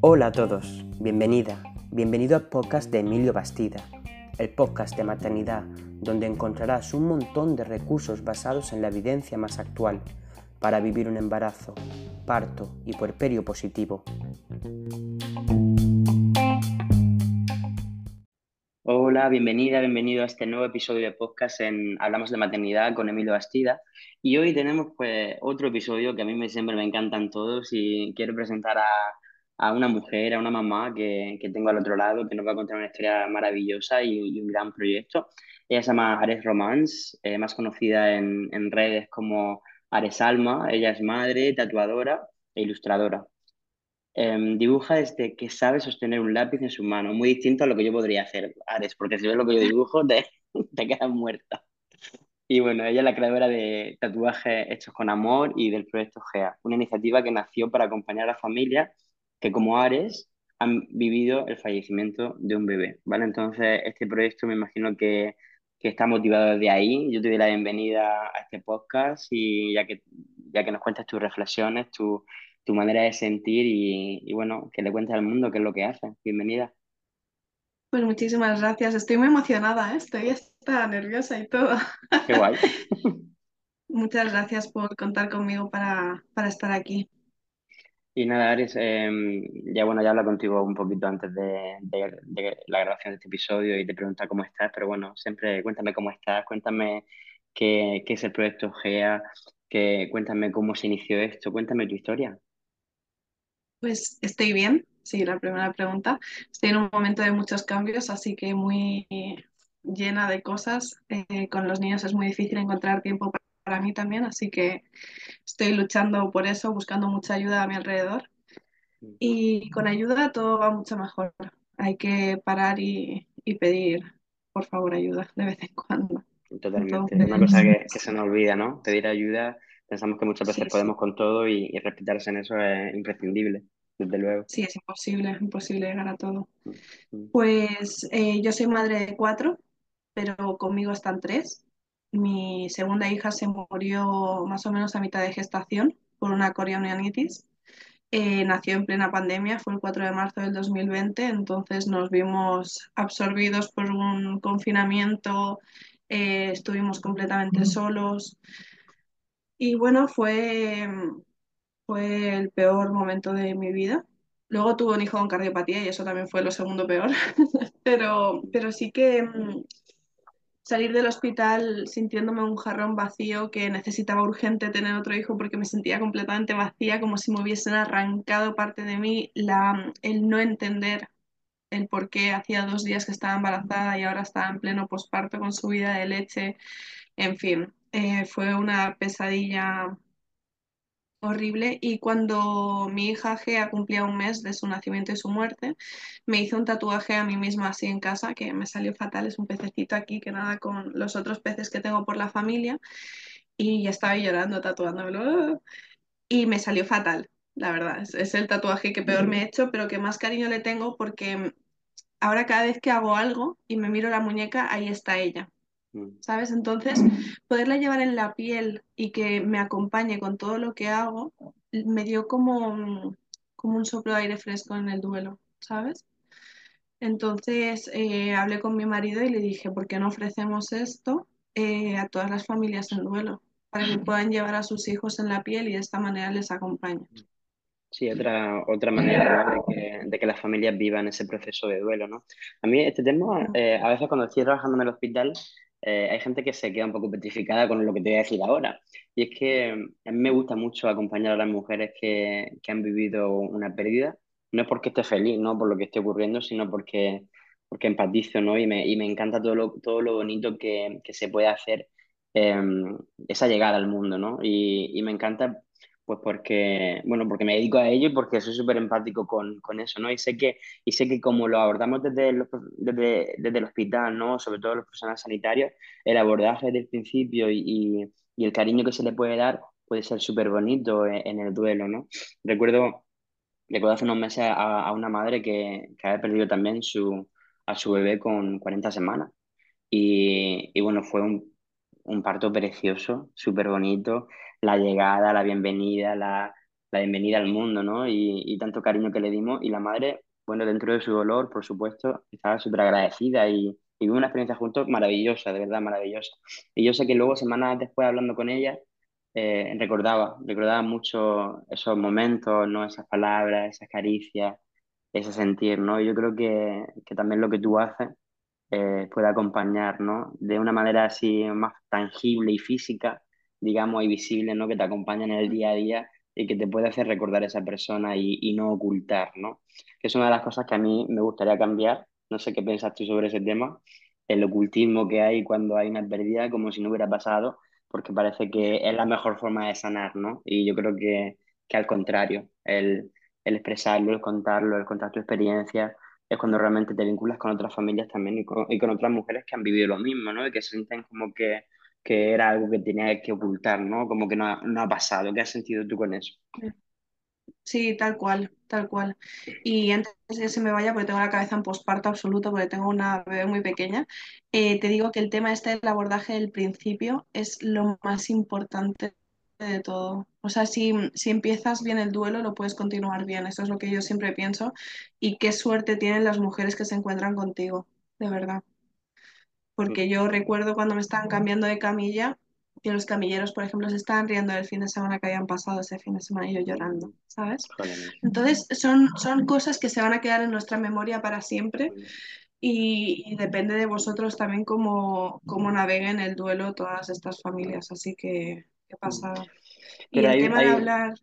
Hola a todos, bienvenida, bienvenido al podcast de Emilio Bastida, el podcast de maternidad donde encontrarás un montón de recursos basados en la evidencia más actual para vivir un embarazo, parto y puerperio positivo. Hola, bienvenida, bienvenido a este nuevo episodio de podcast en Hablamos de Maternidad con Emilio Bastida. Y hoy tenemos pues otro episodio que a mí me, siempre me encantan todos y quiero presentar a, a una mujer, a una mamá que, que, tengo al otro lado, que nos va a contar una historia maravillosa y, un gran proyecto. Ella se llama Ares Romance, eh, más conocida en, en redes como Ares Alma. Ella es madre, tatuadora e ilustradora. Em, dibuja desde que sabe sostener un lápiz en su mano, muy distinto a lo que yo podría hacer, Ares, porque si ves lo que yo dibujo, te, te quedas muerta. Y bueno, ella es la creadora de tatuajes hechos con amor y del proyecto GEA, una iniciativa que nació para acompañar a familias que como Ares han vivido el fallecimiento de un bebé, ¿vale? Entonces, este proyecto me imagino que, que está motivado desde ahí. Yo te doy la bienvenida a este podcast y ya que, ya que nos cuentas tus reflexiones, tu, tu manera de sentir y, y, bueno, que le cuentes al mundo qué es lo que haces. Bienvenida. Pues muchísimas gracias. Estoy muy emocionada, ¿eh? estoy hasta nerviosa y todo. Qué guay. Muchas gracias por contar conmigo para, para estar aquí. Y nada, Aris, em, ya bueno, ya hablo contigo un poquito antes de, de, de, la grabación de este episodio y te preguntar cómo estás, pero bueno, siempre cuéntame cómo estás, cuéntame qué, qué es el proyecto GEA, que, cuéntame cómo se inició esto, cuéntame tu historia. Pues estoy bien, sí, la primera pregunta. Estoy en un momento de muchos cambios, así que muy llena de cosas. Eh, con los niños es muy difícil encontrar tiempo para mí también, así que estoy luchando por eso, buscando mucha ayuda a mi alrededor. Y con ayuda todo va mucho mejor. Hay que parar y, y pedir, por favor, ayuda de vez en cuando. Totalmente. Entonces, es una cosa que, que, se nos olvida, ¿no? Pedir ayuda. Pensamos que muchas veces sí, podemos sí. con todo y, y, respetarse en eso es imprescindible, desde luego. Sí, es imposible, es imposible llegar a todo. Pues eh, yo soy madre de cuatro, pero conmigo están tres. Mi segunda hija se murió más o menos a mitad de gestación por una corionianitis. Eh, nació en plena pandemia, fue el 4 de marzo del 2020, entonces nos vimos absorbidos por un confinamiento, eh, estuvimos completamente solos y bueno, fue, fue el peor momento de mi vida. Luego tuve un hijo con cardiopatía y eso también fue lo segundo peor, pero, pero sí que mm, salir del hospital sintiéndome un jarrón vacío que necesitaba urgente tener otro hijo porque me sentía completamente vacía, como si me hubiesen arrancado parte de mí, la, el no entender el por qué hacía dos días que estaba embarazada y ahora estaba en pleno posparto con subida de leche, en fin, eh, fue una pesadilla horrible. Y cuando mi hija Gea cumplía un mes de su nacimiento y su muerte, me hice un tatuaje a mí misma así en casa que me salió fatal, es un pececito aquí que nada con los otros peces que tengo por la familia. Y ya estaba llorando tatuándomelo y me salió fatal, la verdad, es, es el tatuaje que peor me he hecho, pero que más cariño le tengo porque ahora cada vez que hago algo y me miro la muñeca, ahí está ella. ¿Sabes? Entonces, poderla llevar en la piel y que me acompañe con todo lo que hago, me dio como, como un soplo de aire fresco en el duelo, ¿sabes? Entonces, eh, hablé con mi marido y le dije, ¿por qué no ofrecemos esto eh, a todas las familias en duelo? Para que puedan llevar a sus hijos en la piel y de esta manera les acompañe. Sí, otra, otra manera ¿no? de, que, de, que, las familias vivan ese proceso de duelo, ¿no? A mí este tema, eh, a veces cuando estoy trabajando en el hospital, eh, hay gente que se queda un poco petrificada con lo que te voy a decir ahora. Y es que a mí me gusta mucho acompañar a las mujeres que, que han vivido una pérdida. No es porque esté feliz, no por lo que esté ocurriendo, sino porque, porque empatizo, ¿no? Y me, y me encanta todo lo, todo lo bonito que, que se puede hacer eh, esa llegada al mundo, ¿no? Y, y me encanta pues porque, bueno, porque me dedico a ello y porque soy súper empático con, con, eso, ¿no? Y sé que, y sé que como lo abordamos desde el, desde, desde el hospital, ¿no? Sobre todo los personal sanitarios, el abordaje desde el principio y, y, y el cariño que se le puede dar puede ser súper bonito en, en, el duelo, ¿no? Recuerdo, recuerdo hace unos meses a, a una madre que, que había perdido también su, a su bebé con 40 semanas. Y, y bueno, fue un un parto precioso, súper bonito, la llegada, la bienvenida, la, la bienvenida al mundo, ¿no? Y, y tanto cariño que le dimos. Y la madre, bueno, dentro de su dolor, por supuesto, estaba súper agradecida y, y una experiencia juntos maravillosa, de verdad maravillosa. Y yo sé que luego, semanas después, hablando con ella, eh, recordaba, recordaba mucho esos momentos, ¿no? Esas palabras, esas caricias, ese sentir, ¿no? Yo creo que, que también lo que tú haces eh, puede acompañar, ¿no? De una manera así más tangible y física, digamos, y visible, ¿no? Que te acompaña en el día a día y que te puede hacer recordar a esa persona y, y no ocultar, ¿no? Que es una de las cosas que a mí me gustaría cambiar. No sé qué piensas tú sobre ese tema, el ocultismo que hay cuando hay una pérdida, como si no hubiera pasado, porque parece que es la mejor forma de sanar, ¿no? Y yo creo que, que al contrario, el, el expresarlo, el contarlo, el contar tu experiencia es cuando realmente te vinculas con otras familias también y con, y con otras mujeres que han vivido lo mismo, ¿no? Y que sienten como que, que era algo que tenía que ocultar, ¿no? Como que no ha, no ha pasado. ¿Qué has sentido tú con eso? Sí, tal cual, tal cual. Y antes de que se me vaya, porque tengo la cabeza en posparto absoluto, porque tengo una bebé muy pequeña, eh, te digo que el tema este del abordaje del principio es lo más importante de todo. O sea, si, si empiezas bien el duelo, lo puedes continuar bien. Eso es lo que yo siempre pienso. Y qué suerte tienen las mujeres que se encuentran contigo, de verdad. Porque yo recuerdo cuando me estaban cambiando de camilla, que los camilleros, por ejemplo, se estaban riendo del fin de semana que habían pasado ese fin de semana y yo llorando, ¿sabes? Entonces, son, son cosas que se van a quedar en nuestra memoria para siempre y, y depende de vosotros también cómo, cómo naveguen el duelo todas estas familias. Así que, qué pasada. Y Pero el hay, tema de hablar,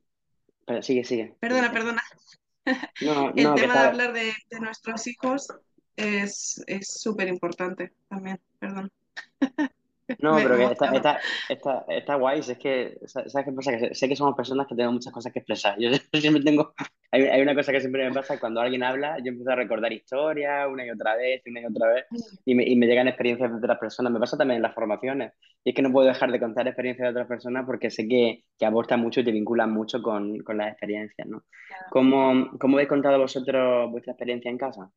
pero sigue, sigue. perdona, perdona, No, el no, que tema de hablar de, de nuestros hijos es es súper importante también, perdón. No, pero que está, está, está, está guay. Es que, sa- ¿sabes qué pasa? Que sé, que somos personas que tenemos muchas cosas que expresar. Yo siempre tengo, hay, hay una cosa que siempre me pasa, cuando alguien habla, yo empiezo a recordar historias una y otra vez, una y otra vez, y me, y me llegan experiencias de otras personas. Me pasa también en las formaciones. Y es que no puedo dejar de contar experiencias de otras personas porque sé que, que aportan mucho y te vinculan mucho con, con las experiencias, ¿no? ¿Cómo, cómo habéis contado vosotros vuestra experiencia en casa?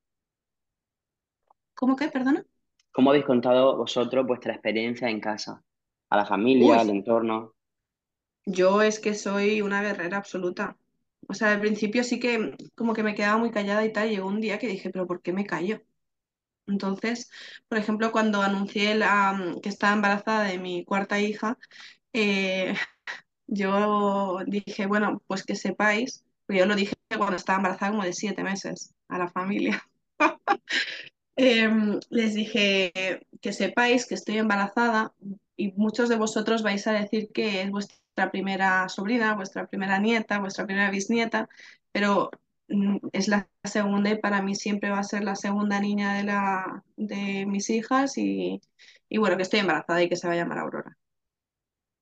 ¿Cómo que, perdona? ¿Cómo habéis contado vosotros vuestra experiencia en casa? A la familia, Uy, al entorno. yo es que soy una guerrera absoluta. O sea, al principio sí que como que me quedaba muy callada y tal, llegó un día que dije, pero ¿por qué me callo? Entonces, por ejemplo, cuando anuncié la, que estaba embarazada de mi cuarta hija, eh, yo dije, bueno, pues que sepáis, porque yo lo dije cuando estaba embarazada como de siete meses a la familia. Em, les dije que sepáis que estoy embarazada y muchos de vosotros vais a decir que es vuestra primera sobrina, vuestra primera nieta, vuestra primera bisnieta, pero mm, es la segunda y para mí siempre va a ser la segunda niña de, la, de mis hijas y, bueno, que estoy embarazada y que se va a llamar Aurora.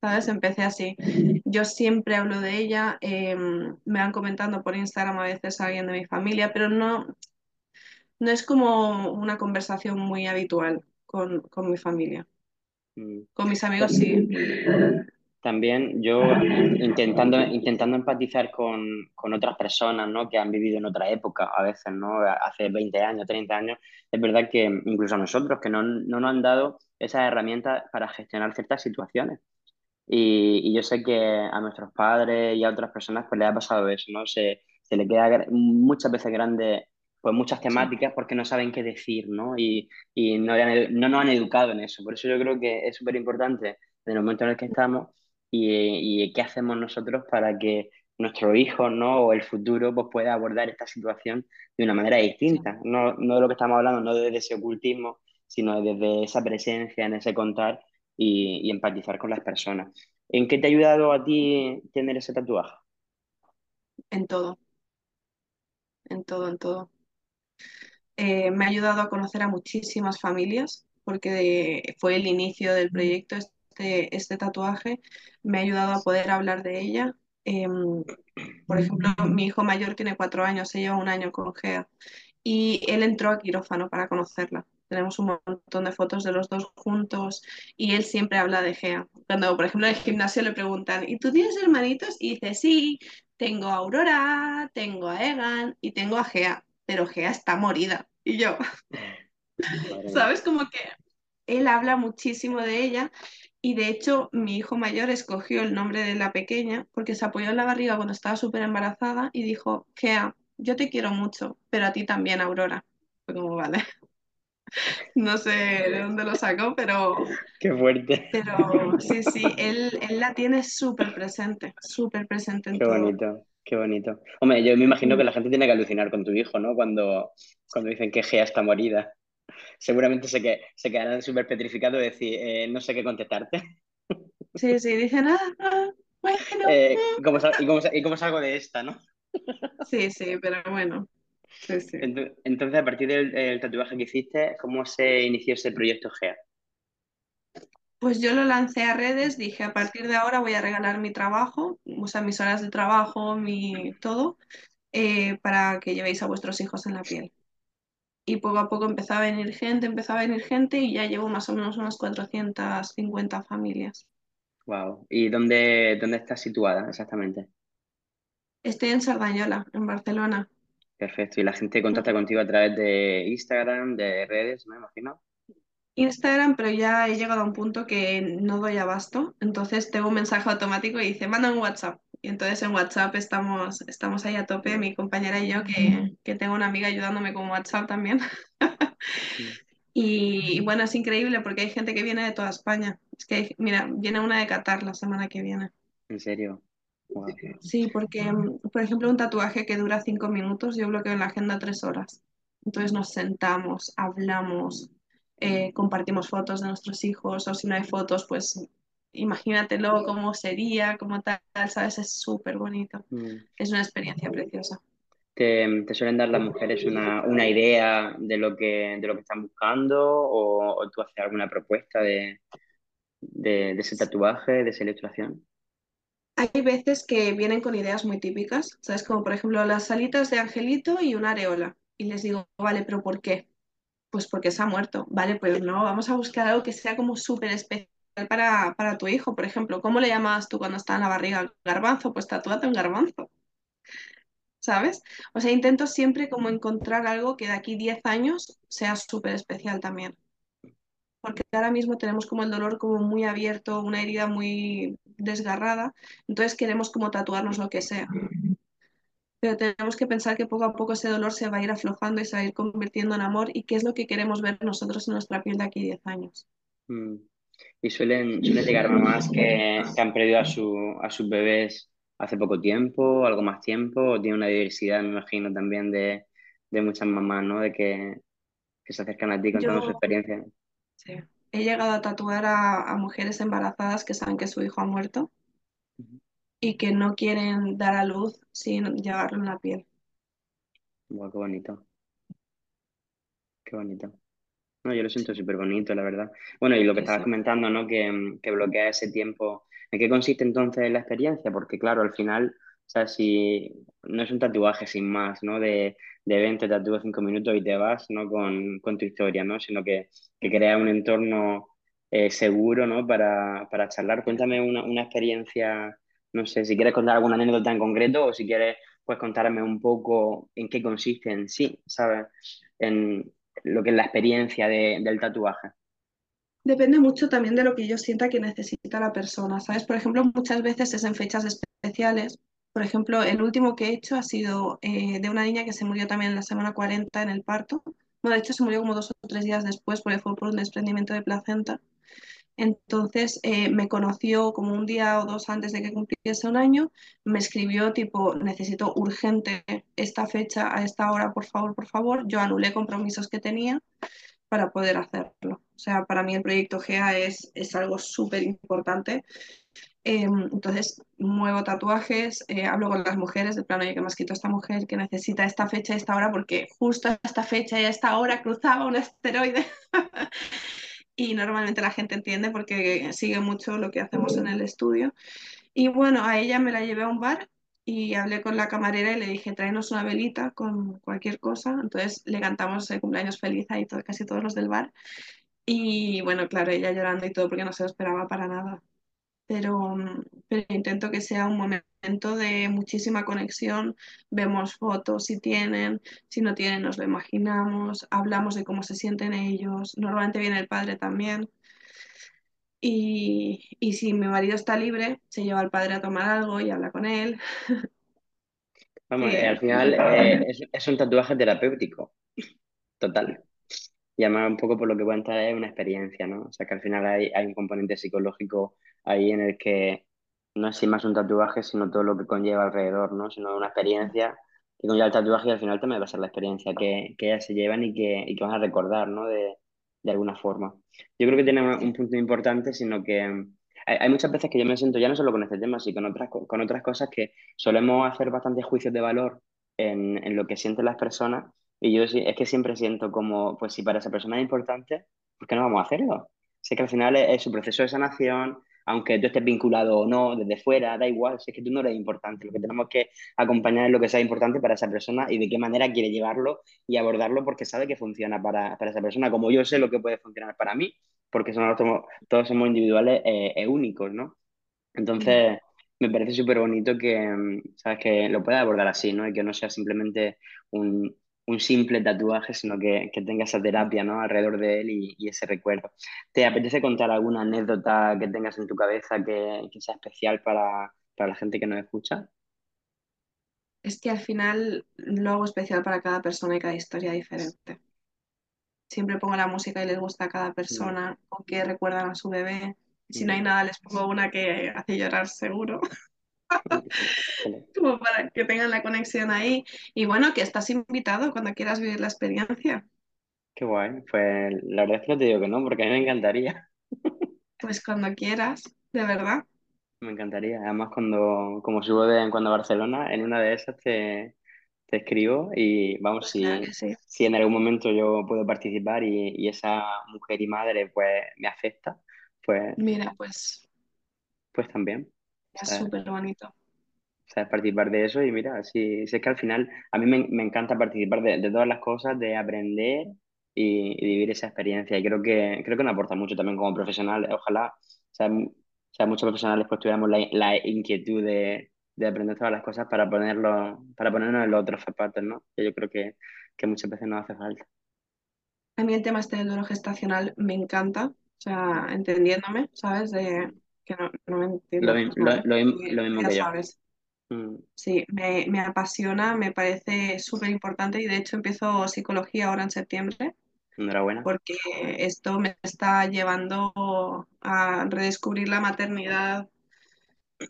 ¿Sabes? Empecé así. Yo siempre hablo de ella, em, me van comentando por Instagram a veces alguien de mi familia, pero no, no es como una conversación muy habitual con, con mi familia. Mm. Con mis amigos sí. También yo in- intentando, intentando empatizar con, con otras personas, ¿no? que han vivido en otra época, a veces, ¿no? hace 20 años, 30 años, es verdad que incluso a nosotros, que no, no nos han dado esas herramientas para gestionar ciertas situaciones. Y, y yo sé que a nuestros padres y a otras personas pues les ha pasado eso, ¿no? Se, se le queda muchas veces grande pues muchas temáticas porque no saben qué decir, ¿no? Y, y no, no nos han educado en eso. Por eso yo creo que es súper importante en el momento en el que estamos y, y qué hacemos nosotros para que nuestro hijo, ¿no? O el futuro pues pueda abordar esta situación de una manera distinta. No, no de lo que estamos hablando, no desde ese ocultismo, sino desde esa presencia, en ese contar y, y empatizar con las personas. ¿En qué te ha ayudado a ti tener ese tatuaje? En todo, en todo, en todo. Eh, me ha ayudado a conocer a muchísimas familias porque fue el inicio del proyecto, este, este tatuaje. Me ha ayudado a poder hablar de ella. Em, por ejemplo, mi hijo mayor tiene cuatro años, se lleva un año con GEA y él entró a quirófano para conocerla. Tenemos un montón de fotos de los dos juntos y él siempre habla de Gea. Cuando, por ejemplo, en el gimnasio le preguntan, ¿y tú tienes hermanitos? Y dice, sí, tengo a Aurora, tengo a Egan y tengo a Gea, pero Gea está morida. Y yo. ¿sabes? Como que él habla muchísimo de ella Y de hecho, mi hijo mayor escogió el nombre de la pequeña porque se apoyó en la barriga cuando estaba súper embarazada y dijo, Gea, yo te quiero mucho, pero a ti también, Aurora. Fue como, vale. No sé de dónde lo sacó, pero, Qué fuerte. pero sí, sí, él, él la tiene súper presente, súper presente en Qué todo. bonito, qué bonito. Hombre, yo me imagino que la gente tiene que alucinar con tu hijo, ¿no? Cuando, cuando dicen que Gea está morida. Seguramente se, que, se quedarán súper petrificados de decir, eh, no sé qué contestarte. Sí, sí, dicen, ah, ah, bueno, Eh, mm". ¿cómo y, cómo, y cómo salgo de esta, no? Sí, sí, pero bueno, sí, sí. Ento- Entonces, a partir del, del tatuaje que hiciste, ¿cómo se inició ese proyecto GEA? Pues yo lo lancé a redes, dije, a partir de ahora voy a regalar mi trabajo, o sea, mis horas de trabajo, mi todo, eh, para que llevéis a vuestros hijos en la piel. Y poco a poco empezó a venir gente, empezó a venir gente y ya llevo más o menos unas 450 familias. Wow. ¿Y dónde, dónde estás situada exactamente? Estoy en Sardañola, en Barcelona. Perfecto. ¿Y la gente contacta contigo a través de Instagram, de redes, me imagino? Instagram, pero ya he llegado a un punto que no doy abasto. Entonces tengo un mensaje automático y dice, manda un WhatsApp. Y entonces en WhatsApp estamos, estamos ahí a tope, mi compañera y yo, que, que tengo una amiga ayudándome con WhatsApp también. Y, y bueno, es increíble porque hay gente que viene de toda España. Es que, hay- mira, viene una de Qatar la semana que viene. ¿En serio? Wow. Sí, porque, por ejemplo, un tatuaje que dura cinco minutos, yo bloqueo en la agenda tres horas. Entonces nos sentamos, hablamos, eh, compartimos fotos de nuestros hijos, o si no hay fotos, pues imagínatelo cómo sería, cómo tal, ¿sabes? Es súper bonito. Mm. Es una experiencia preciosa. ¿Te, te suelen dar las mujeres una, una idea de lo que, de lo que están buscando o, o tú haces alguna propuesta de, de, de ese tatuaje, de esa ilustración? Hay veces que vienen con ideas muy típicas, ¿sabes? Como por ejemplo las alitas de Angelito y una areola. Y les digo, vale, pero ¿por qué? Pues porque se ha muerto. Vale, pues no, vamos a buscar algo que sea como súper especial para, para tu hijo. Por ejemplo, ¿cómo le llamabas tú cuando estaba en la barriga? Garbanzo, pues tatúate un garbanzo, ¿sabes? O sea, intento siempre como encontrar algo que de aquí 10 años sea súper especial también. Porque ahora mismo tenemos como el dolor como muy abierto, una herida muy desgarrada, entonces queremos como tatuarnos lo que sea. Pero tenemos que pensar que poco a poco ese dolor se va a ir aflojando y se va a ir convirtiendo en amor y qué es lo que queremos ver nosotros en nuestra piel de aquí 10 años. Mm. Y suelen, suelen llegar mamás que, que han perdido a, su, a sus bebés hace poco tiempo, algo más tiempo, o tiene una diversidad, me imagino, también de, de muchas mamás, ¿no? De que, que se acercan a ti contando su Yo experiencia. sí, he llegado a tatuar a, a mujeres embarazadas que saben que su hijo ha muerto y que no quieren dar a luz sin llevarlo en la piel. Guau, qué bonito, qué bonito. No, yo lo siento súper bonito, la verdad. Bueno, y lo que estabas comentando, ¿no? Que, que bloquea ese tiempo. ¿En qué consiste entonces la experiencia? Porque claro, al final, o sea, si no es un tatuaje sin más, ¿no? De, de ven, te tatúo cinco minutos y te vas, ¿no? Con, con tu historia, ¿no? Sino que, que crea un entorno eh, seguro, ¿no? Para, para charlar. Cuéntame una, una experiencia, no sé, si quieres contar alguna anécdota en concreto o si quieres, pues contarme un poco en qué consiste en sí, ¿sabes? En, lo que es la experiencia de- del tatuaje. Depende mucho también de lo que yo sienta que necesita la persona, ¿sabes? Por ejemplo, muchas veces es en fechas especiales. Por ejemplo, el último que he hecho ha sido eh, de una niña que se murió también en la semana 40 en el parto. Bueno, de hecho se murió como dos o tres días después porque fue por un desprendimiento de placenta. Entonces eh, me conoció como un día o dos antes de que cumpliese un año, me escribió tipo, necesito urgente esta fecha a esta hora, por favor, por favor. Yo anulé compromisos que tenía para poder hacerlo. O sea, para mí el proyecto GEA es, es algo súper importante. Eh, entonces, muevo tatuajes, eh, hablo con las mujeres, de plano, oye, que me ha escrito esta mujer que necesita esta fecha y esta hora, porque justo a esta fecha y a esta hora cruzaba un asteroide. y normalmente la gente entiende porque sigue mucho lo que hacemos en el estudio. Y bueno, a ella me la llevé a un bar y hablé con la camarera y le dije, tráenos una velita con cualquier cosa. Entonces le cantamos el cumpleaños feliz ahí todo, casi todos los del bar. Y bueno, claro, ella llorando y todo porque no se lo esperaba para nada. Pero, pero intento que sea un momento de muchísima conexión. Vemos fotos si tienen, si no tienen nos lo imaginamos, hablamos de cómo se sienten ellos. Normalmente viene el padre también. Y, y si mi marido está libre, se lleva al padre a tomar algo y habla con él. Vamos, eh, al final eh, es, es un tatuaje terapéutico, total. Y además un poco por lo que cuenta es una experiencia, ¿no? O sea que al final hay, hay un componente psicológico ahí en el que no es sin más un tatuaje, sino todo lo que conlleva alrededor, ¿no? Sino una experiencia que conlleva el tatuaje y al final también va a ser la experiencia que, que ellas se llevan y que, y que van a recordar, ¿no? De, de alguna forma. Yo creo que tiene un punto importante, sino que mm, hay, hay muchas veces que yo me siento ya no solo con este tema, sino con otras, co- con otras cosas que solemos hacer bastantes juicios de valor en, en lo que sienten las personas y yo sí- es que siempre siento como, pues si para esa persona es importante, ¿por qué no vamos a hacerlo? Sé que al final es, es su proceso de sanación, aunque tú estés vinculado o no, desde fuera, da igual, si es que tú no eres importante. Lo que tenemos que acompañar es lo que sea importante para esa persona y de qué manera quiere llevarlo y abordarlo porque sabe que funciona para, para esa persona, como yo sé lo que puede funcionar para mí, porque somos, todos somos individuales e únicos, ¿no? Mm, Entonces, me parece súper bonito que, mm, ¿sabes? que lo pueda abordar así, ¿no? Y que no sea simplemente un, un simple tatuaje, sino que, que tenga esa terapia, ¿no? Alrededor de él y, y ese recuerdo. ¿Te apetece contar alguna anécdota que tengas en tu cabeza que, que sea especial para, para la gente que nos escucha? Es que al final lo hago especial para cada persona y cada historia diferente. Siempre pongo la música y les gusta a cada Mm, persona o que recuerdan a su bebé. Si no hay mm, nada, les pongo una que hace llorar seguro, como para que tengan la conexión ahí. Y bueno, que estás invitado cuando quieras vivir la experiencia. qué guay. Pues la verdad es que no te digo que no, porque a mí me encantaría. Pues cuando quieras, de verdad. Me encantaría. Además, cuando, como subo de en cuando a Barcelona, en una de esas te, te escribo y vamos, Pues claro si, sí. si en algún momento yo puedo participar y, y esa mujer y madre pues me afecta, pues, Mira, pues pues también. Es ¿sabes? súper bonito. ¿Sabes? Participar de eso y mira, si, si es que al final a mí me, me encanta participar de, de todas las cosas, de aprender y, y vivir esa experiencia. Y creo que, creo que nos aporta mucho también como profesional. Ojalá, o sea, m- o sea, muchos profesionales pues tuviéramos la, la inquietud de, de aprender todas las cosas para ponerlo, para ponernos en los otros zapatos, ¿no? Que yo creo que, que muchas veces nos hace falta. A mí el tema este del duelo gestacional me encanta, o sea, entendiéndome, ¿sabes? De que no, no Lo, entiendo, lo, lo, lo mismo ya que yo. sabes. Mm, Sí, me, me apasiona, me parece súper importante y de hecho empiezo psicología ahora en septiembre enhorabuena. porque esto me está llevando a redescubrir la maternidad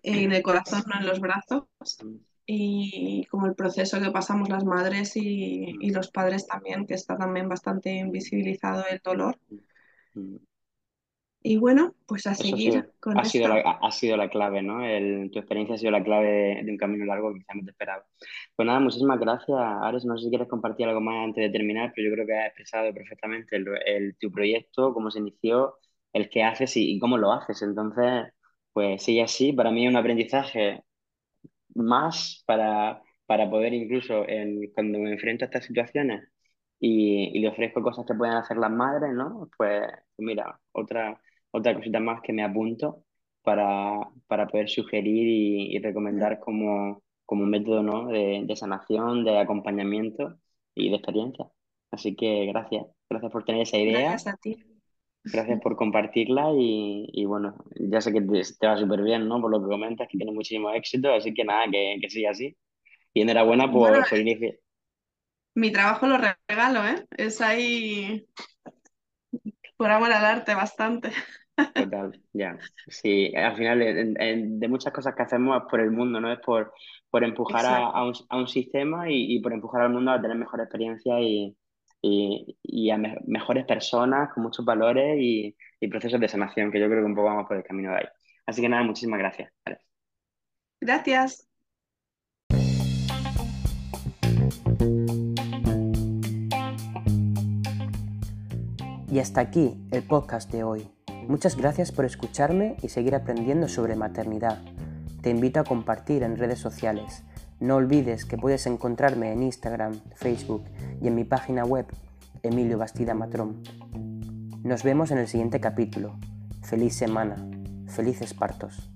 en el corazón, no en los brazos Mm, y como el proceso que pasamos las madres y, mm, y los padres también, que está también bastante mm, invisibilizado el dolor. Y bueno, pues a Eso seguir con ha sido la, ha sido la clave, ¿no? El- tu experiencia ha sido la clave de, de un camino largo que quizás no te esperaba. Pues nada, muchísimas gracias, Ares. No sé si quieres compartir algo más antes de terminar, pero yo creo que has expresado perfectamente el, el- tu proyecto, cómo se inició, el qué haces y, y cómo lo haces. Entonces, pues sigue así. Para mí es un aprendizaje más para, para poder incluso en- cuando me enfrento a estas situaciones y, y le ofrezco cosas que pueden hacer las madres, ¿no? Pues mira, otra, otra cosita más que me apunto para, para poder sugerir y, y recomendar como, como un método, ¿no? de, de sanación, de acompañamiento y de experiencia. Así que gracias, gracias por tener esa idea Gracias a ti. Gracias por compartirla y, y bueno, ya sé que te, te va súper bien, ¿no? Por lo que comentas, que tienes muchísimo éxito, así que nada, que, que siga así. Y enhorabuena Bueno, por, por inicio. mi trabajo lo regalo, ¿eh? Es ahí por amor al arte bastante. Total, ya. Sí, al final en- en- de muchas cosas que hacemos es por el mundo, ¿no? Es por, por empujar a, a un, a un sistema y, y por empujar al mundo a tener mejor experiencia y, y, y a me- mejores personas con muchos valores y, y procesos de sanación, que yo creo que un poco vamos por el camino de ahí. Así que nada, muchísimas gracias. Gracias. Y hasta aquí el podcast de hoy. Muchas gracias por escucharme y seguir aprendiendo sobre maternidad. Te invito a compartir en redes sociales. No olvides que puedes encontrarme en Instagram, Facebook y en mi página web, Emilio Bastida Matrón. Nos vemos en el siguiente capítulo. Feliz semana. Felices partos.